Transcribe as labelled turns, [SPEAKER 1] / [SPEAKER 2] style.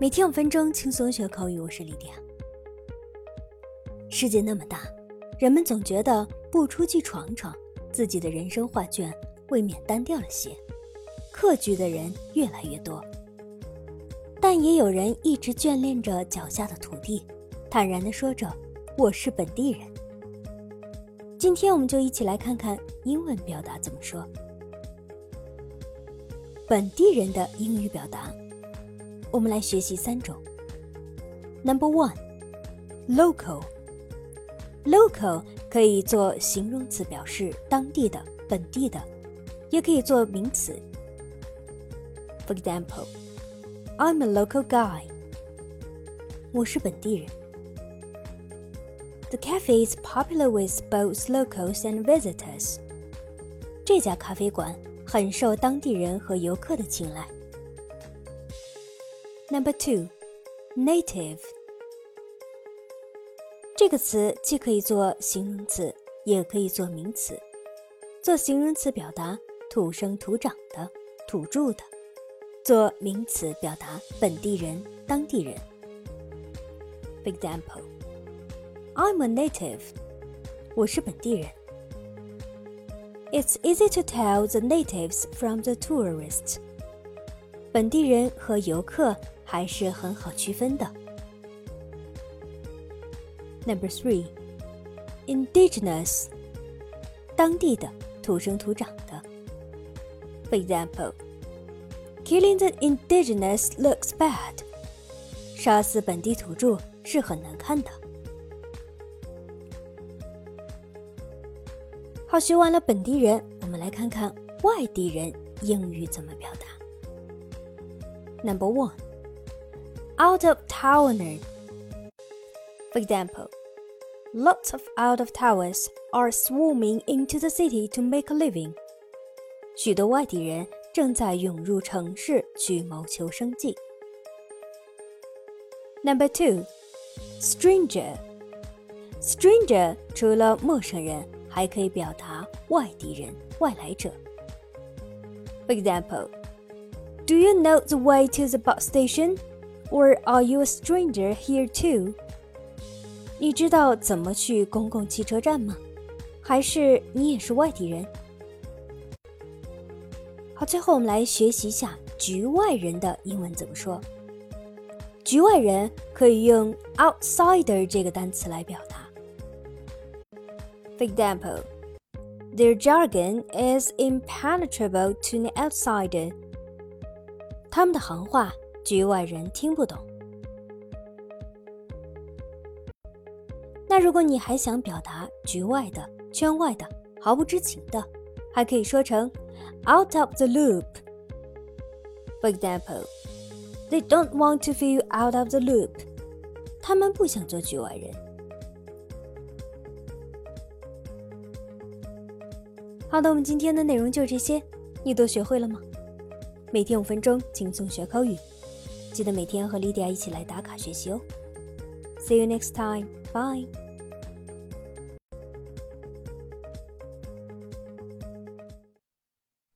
[SPEAKER 1] 每天五分钟，轻松学口语。我是李迪亚。世界那么大，人们总觉得不出去闯闯，自己的人生画卷未免单调了些。客居的人越来越多，但也有人一直眷恋着脚下的土地，坦然地说着：“我是本地人。”今天我们就一起来看看英文表达怎么说。本地人的英语表达，我们来学习三种。Number one，local。local 可以做形容词表示当地的、本地的，也可以做名词。For example, I'm a local guy. 我是本地人。The cafe is popular with both locals and visitors. 这家咖啡馆很受当地人和游客的青睐。 Number two, native. 这个词既可以做形容词，也可以做名词。做形容词表达土生土长的、土着的；做名词表达本地人、当地人。For example, I'm a native. 我是本地人。It's easy to tell the natives from the tourists. 本地人和游客 还是很好区分的。Number three, indigenous. 当地的，土生土长的。For example, killing the indigenous looks bad. 杀死本地土著是很难看的。好，学完了本地人，我们来看看外地人英语怎么表达。Number one, out of towner. For example, lots of out of towners are swarming into the city to make a living. 许多外地人正在涌入城市去谋求生计。Number two, stranger. Stranger 除了陌生人，还可以表达外地人、外来者。For example, Do you know the way to the bus station? Or are you a stranger here too? 你知道怎么去公共汽车站吗？还是你也是外地人？好，最后我们来学习一下局外人的英文怎么说。局外人可以用 outsider 这个单词来表达。For example, their jargon is impenetrable to an outsider. 他们的行话 局外人听不懂。那如果你还想表达局外的、圈外的、毫不知情的，还可以说成 out of the loop. For example, they don't want to feel out of the loop. 他们不想做局外人。好的，我们今天的内容就这些，你都学会了吗？每天五分钟，轻松学口语，记得每天和莉迪亚一起来打卡学习哦。See you next time. Bye.